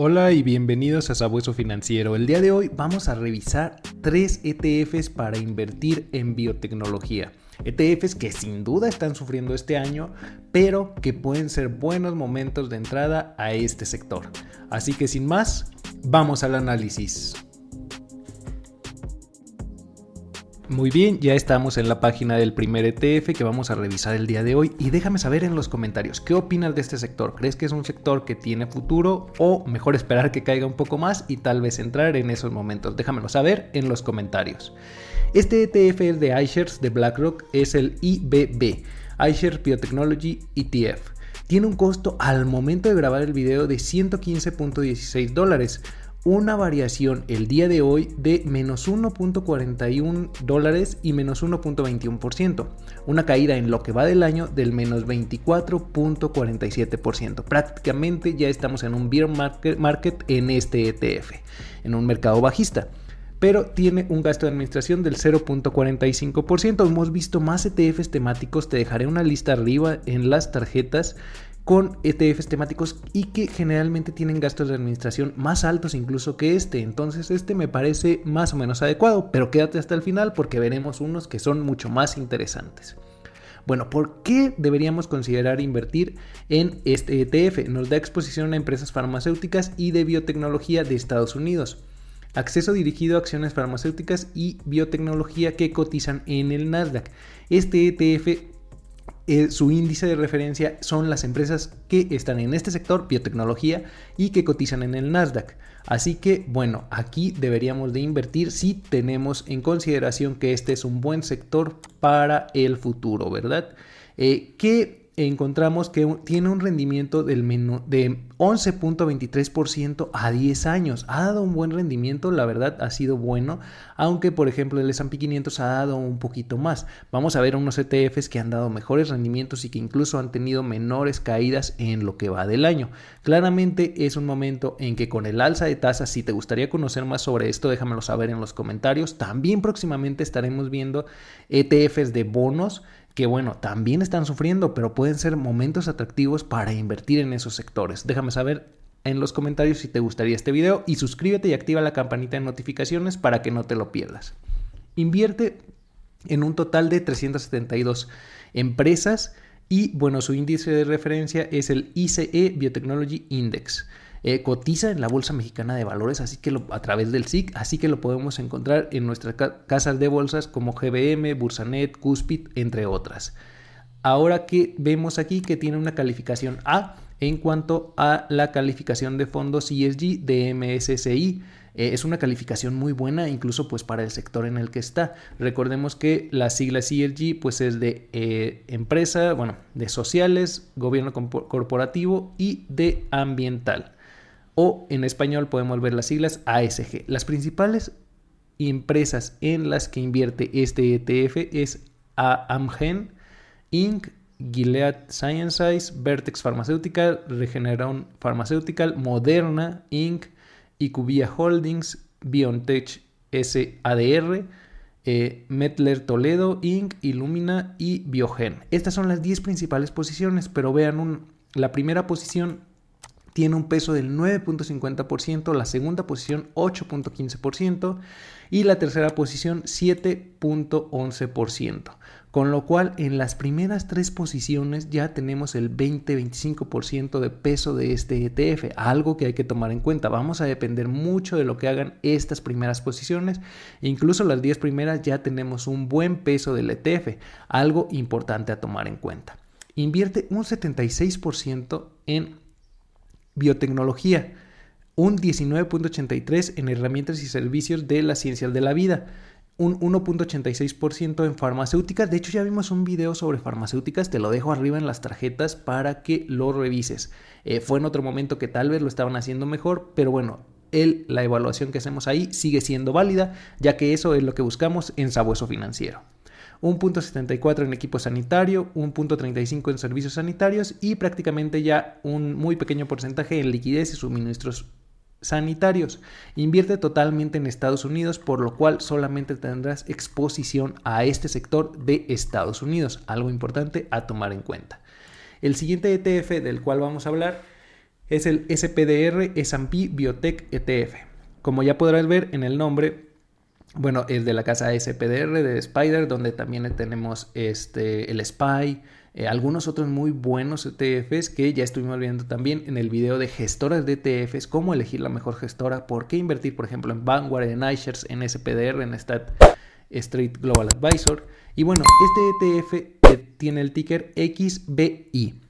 Hola y bienvenidos a Sabueso Financiero. El día de hoy vamos a revisar tres ETFs para invertir en biotecnología. ETFs que sin duda están sufriendo este año, pero que pueden ser buenos momentos de entrada a este sector. Así que sin más, vamos al análisis. Muy bien, ya estamos en la página del primer ETF que vamos a revisar el día de hoy y déjame saber en los comentarios qué opinas de este sector. ¿Crees que es un sector que tiene futuro o mejor esperar que caiga un poco más y tal vez entrar en esos momentos? Déjamelo saber en los comentarios. Este ETF es de iShares de BlackRock, es el IBB, iShares Biotechnology ETF. Tiene un costo al momento de grabar el video de 115.16 dólares una variación el día de hoy de menos 1.41 dólares y menos 1.21%, una caída en lo que va del año del menos 24.47%. Prácticamente ya estamos en un bear market, en este ETF, en un mercado bajista pero tiene un gasto de administración del 0.45%. Hemos visto más ETFs temáticos, te dejaré una lista arriba en las tarjetas con ETFs temáticos y que generalmente tienen gastos de administración más altos incluso que este. Entonces este me parece más o menos adecuado, pero quédate hasta el final porque veremos unos que son mucho más interesantes. Bueno, ¿por qué deberíamos considerar invertir en este ETF? Nos da exposición a empresas farmacéuticas y de biotecnología de Estados Unidos. Acceso dirigido a acciones farmacéuticas y biotecnología que cotizan en el Nasdaq. Este ETF eh, su índice de referencia son las empresas que están en este sector, biotecnología, y que cotizan en el Nasdaq. Así que, bueno, aquí deberíamos de invertir si tenemos en consideración que este es un buen sector para el futuro, ¿verdad? Eh, ¿Qué encontramos que tiene un rendimiento del de 11.23% a 10 años. Ha dado un buen rendimiento, la verdad ha sido bueno, aunque por ejemplo el S&P 500 ha dado un poquito más. Vamos a ver unos ETFs que han dado mejores rendimientos y que incluso han tenido menores caídas en lo que va del año. Claramente es un momento en que con el alza de tasas, si te gustaría conocer más sobre esto, déjamelo saber en los comentarios. También próximamente estaremos viendo ETFs de bonos que bueno, también están sufriendo, pero pueden ser momentos atractivos para invertir en esos sectores. Déjame saber en los comentarios si te gustaría este video y suscríbete y activa la campanita de notificaciones para que no te lo pierdas. Invierte en un total de 372 empresas y bueno, su índice de referencia es el ICE Biotechnology Index. Eh, cotiza en la Bolsa Mexicana de Valores, así que a través del SIC, así que lo podemos encontrar en nuestras casas de bolsas como GBM, Bursanet, Cuspid, entre otras. Ahora que vemos aquí que tiene una calificación A en cuanto a la calificación de fondos ESG de MSCI. Eh, es una calificación muy buena incluso pues para el sector en el que está. Recordemos que la sigla ESG pues es de eh, empresa, bueno, de sociales, gobierno corporativo y de ambiental o en español podemos ver las siglas ASG. Las principales empresas en las que invierte este ETF es Amgen, Inc., Gilead Sciences, Vertex Pharmaceutical, Regeneron Pharmaceutical, Moderna, Inc., Icubia Holdings, BioNTech SADR, eh, Metler Toledo, Inc., Illumina y Biogen. Estas son las 10 principales posiciones, pero vean la primera posición tiene un peso del 9.50%, la segunda posición 8.15% y la tercera posición 7.11%. Con lo cual en las primeras tres posiciones ya tenemos el 20-25% de peso de este ETF, algo que hay que tomar en cuenta. Vamos a depender mucho de lo que hagan estas primeras posiciones. Incluso las 10 primeras ya tenemos un buen peso del ETF, algo importante a tomar en cuenta. Invierte un 76% en biotecnología, un 19.83% en herramientas y servicios de las ciencias de la vida, un 1.86% en farmacéuticas. De hecho, ya vimos un video sobre farmacéuticas, te lo dejo arriba en las tarjetas para que lo revises. Eh, fue en otro momento que tal vez lo estaban haciendo mejor, pero bueno, la evaluación que hacemos ahí sigue siendo válida, ya que eso es lo que buscamos en Sabueso Financiero. 1.74 en equipo sanitario, 1.35 en servicios sanitarios y prácticamente ya un muy pequeño porcentaje en liquidez y suministros sanitarios. Invierte totalmente en Estados Unidos, por lo cual solamente tendrás exposición a este sector de Estados Unidos, algo importante a tomar en cuenta. El siguiente ETF del cual vamos a hablar es el SPDR S&P Biotech ETF. Como ya podrás ver en el nombre, bueno, es de la casa SPDR de Spider, donde también tenemos este, el SPY, eh, algunos otros muy buenos ETFs que ya estuvimos viendo también en el video de gestoras de ETFs, cómo elegir la mejor gestora, por qué invertir, por ejemplo, en Vanguard, en iShares, en SPDR, en Stat Street Global Advisor. Y bueno, este ETF tiene el ticker XBI.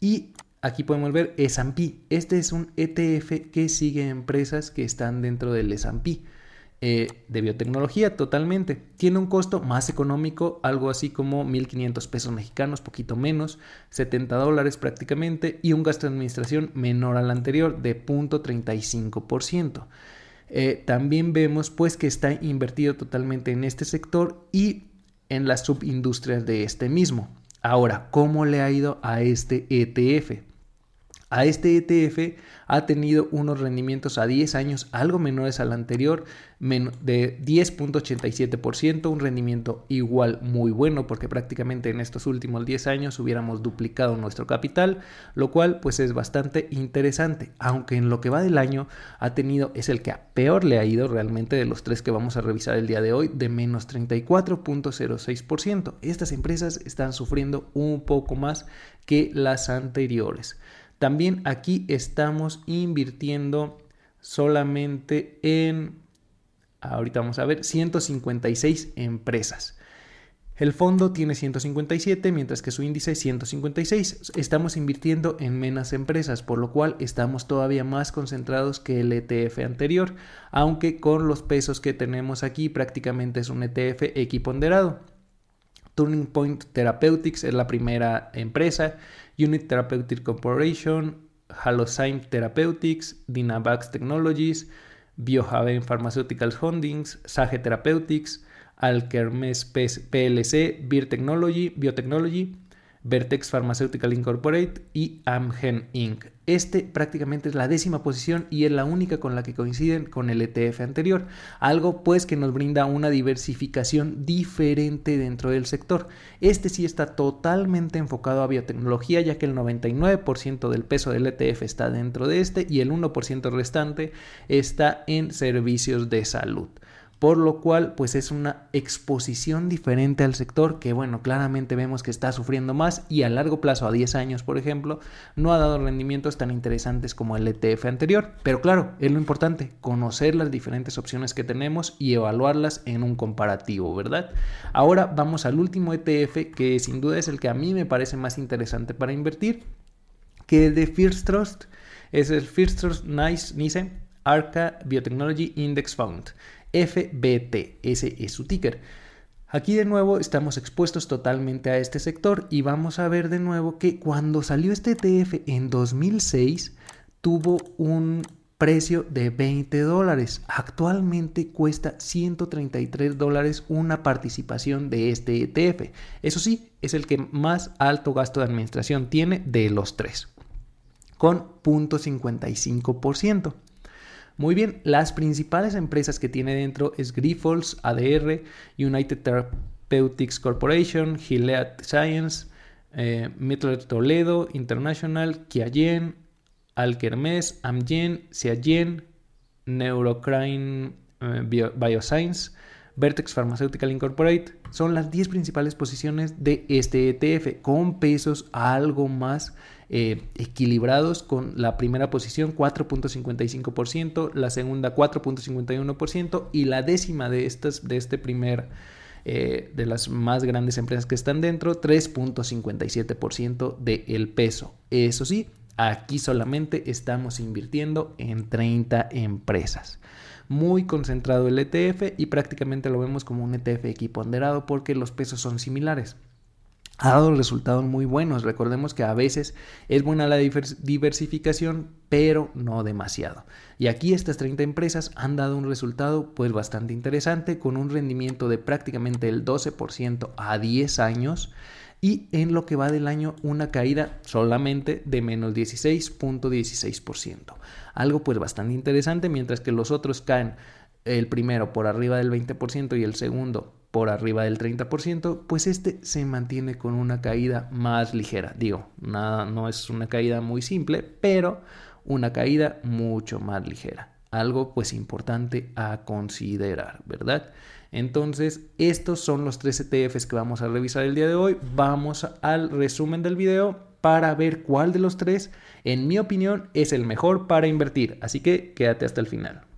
Y aquí podemos ver S&P. Este es un ETF que sigue empresas que están dentro del S&P. Eh, de biotecnología totalmente. Tiene un costo más económico, algo así como 1.500 pesos mexicanos, poquito menos, 70 dólares prácticamente, y un gasto de administración menor al anterior de 0.35%. Eh, también vemos pues que está invertido totalmente en este sector y en las subindustrias de este mismo. Ahora, ¿cómo le ha ido a este ETF? A este ETF ha tenido unos rendimientos a 10 años algo menores al anterior, de 10.87%, un rendimiento igual muy bueno porque prácticamente en estos últimos 10 años hubiéramos duplicado nuestro capital, lo cual pues es bastante interesante, aunque en lo que va del año ha tenido, es el que a peor le ha ido realmente de los tres que vamos a revisar el día de hoy, de menos 34.06%. Estas empresas están sufriendo un poco más que las anteriores. También aquí estamos invirtiendo solamente en, ahorita vamos a ver, 156 empresas. El fondo tiene 157, mientras que su índice es 156. Estamos invirtiendo en menos empresas, por lo cual estamos todavía más concentrados que el ETF anterior, aunque con los pesos que tenemos aquí prácticamente es un ETF equiponderado. Turning Point Therapeutics es la primera empresa Unit Therapeutic Corporation, Halozyme Therapeutics, Dynavax Technologies, Biohaven Pharmaceuticals Holdings, Sage Therapeutics, Alkermes PLC, Biotechnology, Biotechnology, Vertex Pharmaceutical Incorporated y Amgen Inc. Este prácticamente es la décima posición y es la única con la que coinciden con el ETF anterior, algo pues que nos brinda una diversificación diferente dentro del sector. Este sí está totalmente enfocado a biotecnología ya que el 99% del peso del ETF está dentro de este y el 1% restante está en servicios de salud por lo cual pues es una exposición diferente al sector que bueno claramente vemos que está sufriendo más y a largo plazo a 10 años por ejemplo no ha dado rendimientos tan interesantes como el ETF anterior. Pero claro es lo importante conocer las diferentes opciones que tenemos y evaluarlas en un comparativo verdad ahora vamos al último ETF que sin duda es el que a mí me parece más interesante para invertir que el de First Trust. Es el First Trust Nice NICE Arca Biotechnology Index Fund FBT, ese es su ticker. Aquí de nuevo estamos expuestos totalmente a este sector y vamos a ver de nuevo que cuando salió este ETF en 2006 tuvo un precio de 20 dólares. Actualmente cuesta 133 dólares una participación de este ETF. Eso sí, es el que más alto gasto de administración tiene de los tres, con 0.55%. Muy bien, las principales empresas que tiene dentro es Grifols, ADR, United Therapeutics Corporation, Gilead Science, eh, Toledo International, Kiagen, Alkermes, Amgen, Ciagen, Neurocrine eh, Bioscience, Vertex Pharmaceutical Incorporated. Son las 10 principales posiciones de este ETF con pesos algo más eh, equilibrados con la primera posición 4.55%, la segunda 4.51% y la décima de, estas, de este primer eh, de las más grandes empresas que están dentro 3.57% del peso. Eso sí, aquí solamente estamos invirtiendo en 30 empresas muy concentrado el ETF y prácticamente lo vemos como un ETF equiponderado porque los pesos son similares ha dado resultados muy buenos. Recordemos que a veces es buena la diversificación, pero no demasiado. Y aquí estas 30 empresas han dado un resultado pues bastante interesante con un rendimiento de prácticamente el 12% a 10 años y en lo que va del año una caída solamente de menos 16.16%. Algo pues bastante interesante mientras que los otros caen el primero por arriba del 20% y el segundo por arriba del 30%, pues este se mantiene con una caída más ligera. Digo, nada, no es una caída muy simple, pero una caída mucho más ligera. Algo pues importante a considerar, ¿verdad? Entonces, estos son los tres ETFs que vamos a revisar el día de hoy. Vamos al resumen del video para ver cuál de los tres, en mi opinión, es el mejor para invertir. Así que quédate hasta el final.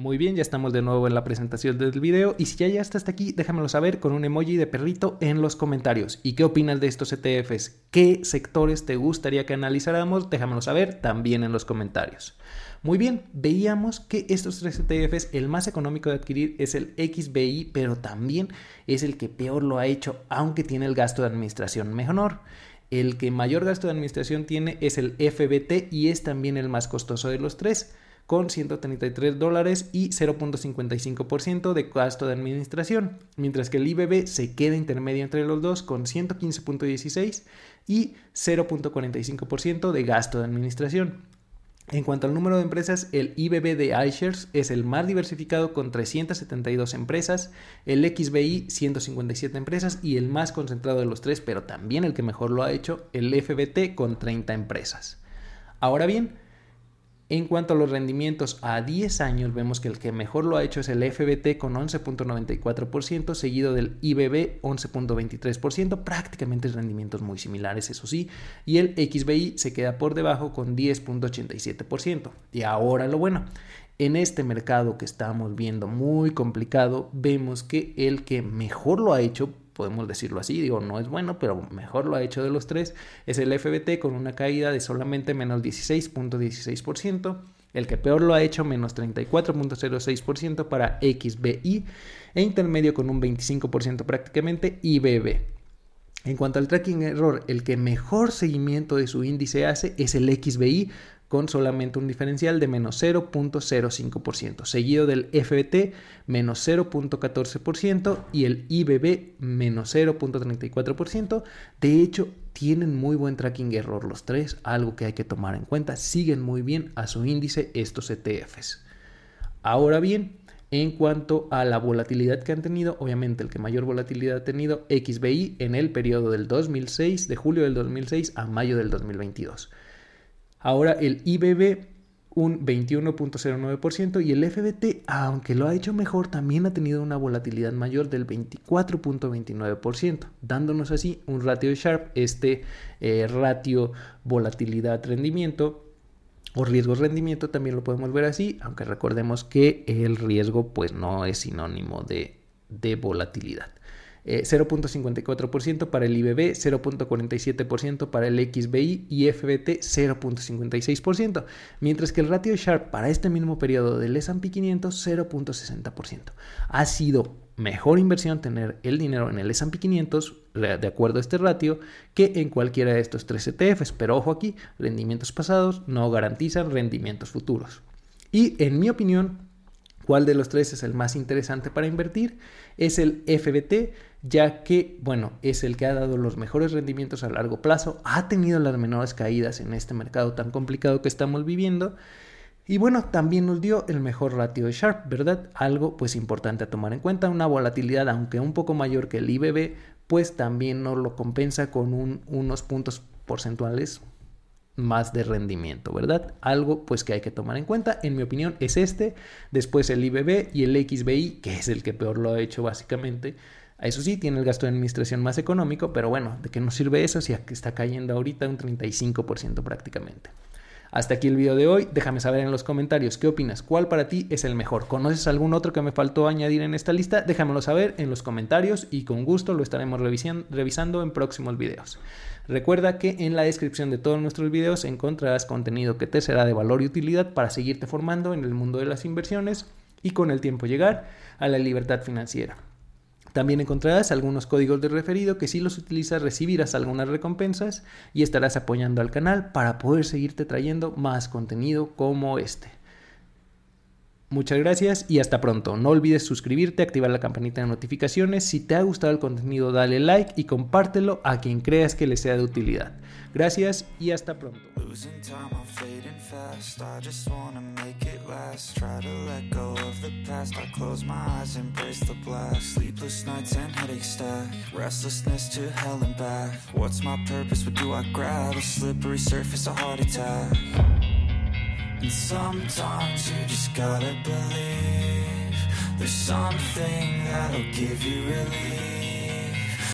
Muy bien, ya estamos de nuevo en la presentación del video y si ya llegaste hasta aquí, déjamelo saber con un emoji de perrito en los comentarios. ¿Y qué opinas de estos ETFs? ¿Qué sectores te gustaría que analizáramos? Déjamelo saber también en los comentarios. Muy bien, veíamos que estos tres ETFs, el más económico de adquirir es el XBI, pero también es el que peor lo ha hecho, aunque tiene el gasto de administración menor. El que mayor gasto de administración tiene es el FBT y es también el más costoso de los tres con 133 dólares y 0.55% de gasto de administración, mientras que el IBB se queda intermedio entre los dos con 115.16 y 0.45% de gasto de administración. En cuanto al número de empresas, el IBB de iShares es el más diversificado con 372 empresas, el XBI 157 empresas y el más concentrado de los tres, pero también el que mejor lo ha hecho, el FBT con 30 empresas. Ahora bien, en cuanto a los rendimientos a 10 años, vemos que el que mejor lo ha hecho es el FBT con 11.94%, seguido del IBB 11.23%, prácticamente rendimientos muy similares, eso sí, y el XBI se queda por debajo con 10.87%. Y ahora lo bueno, en este mercado que estamos viendo muy complicado, vemos que el que mejor lo ha hecho podemos decirlo así, digo, no es bueno, pero mejor lo ha hecho de los tres, es el FBT con una caída de solamente menos 16.16%, el que peor lo ha hecho menos 34.06% para XBI e intermedio con un 25% prácticamente IBB. En cuanto al tracking error, el que mejor seguimiento de su índice hace es el XBI con solamente un diferencial de menos 0.05%, seguido del FBT menos 0.14% y el IBB menos 0.34%. De hecho, tienen muy buen tracking error los tres, algo que hay que tomar en cuenta. Siguen muy bien a su índice estos ETFs. Ahora bien, en cuanto a la volatilidad que han tenido, obviamente el que mayor volatilidad ha tenido XBI en el periodo del 2006, de julio del 2006 a mayo del 2022. Ahora el IBB un 21.09% y el FBT, aunque lo ha hecho mejor, también ha tenido una volatilidad mayor del 24.29%, dándonos así un ratio de Sharp, este eh, ratio volatilidad-rendimiento o riesgo-rendimiento también lo podemos ver así, aunque recordemos que el riesgo pues no es sinónimo de, de volatilidad. 0.54% eh, para el IBB, 0.47% para el XBI y FBT 0.56%, mientras que el ratio Sharp para este mismo periodo del S&P 500 0.60%. Ha sido mejor inversión tener el dinero en el S&P 500 de acuerdo a este ratio que en cualquiera de estos tres ETFs, pero ojo aquí, rendimientos pasados no garantizan rendimientos futuros. Y en mi opinión, ¿cuál de los tres es el más interesante para invertir? Es el FBT ya que, bueno, es el que ha dado los mejores rendimientos a largo plazo, ha tenido las menores caídas en este mercado tan complicado que estamos viviendo. Y bueno, también nos dio el mejor ratio de Sharp, ¿verdad? Algo pues importante a tomar en cuenta, una volatilidad aunque un poco mayor que el IBB, pues también nos lo compensa con unos puntos porcentuales más de rendimiento, ¿verdad? Algo pues que hay que tomar en cuenta, en mi opinión es este, después el IBB y el XBI, que es el que peor lo ha hecho básicamente, eso sí, tiene el gasto de administración más económico, pero bueno, ¿de qué nos sirve eso si está cayendo ahorita un 35% prácticamente? Hasta aquí el video de hoy. Déjame saber en los comentarios qué opinas, cuál para ti es el mejor. ¿Conoces algún otro que me faltó añadir en esta lista? Déjamelo saber en los comentarios y con gusto lo estaremos revisando en próximos videos. Recuerda que en la descripción de todos nuestros videos encontrarás contenido que te será de valor y utilidad para seguirte formando en el mundo de las inversiones y con el tiempo llegar a la libertad financiera. También encontrarás algunos códigos de referido que si los utilizas recibirás algunas recompensas y estarás apoyando al canal para poder seguirte trayendo más contenido como este. Muchas gracias y hasta pronto. No olvides suscribirte, activar la campanita de notificaciones. Si te ha gustado el contenido, dale like y compártelo a quien creas que le sea de utilidad. Gracias y hasta pronto. Losing time, I'm fading fast. I just wanna make it last. Try to let go of the past. I close my eyes, embrace the blast. Sleepless nights and headache stack. Restlessness to hell and back. What's my purpose, what do I grab? A slippery surface, a heart attack. And sometimes you just gotta believe There's something that'll give you relief.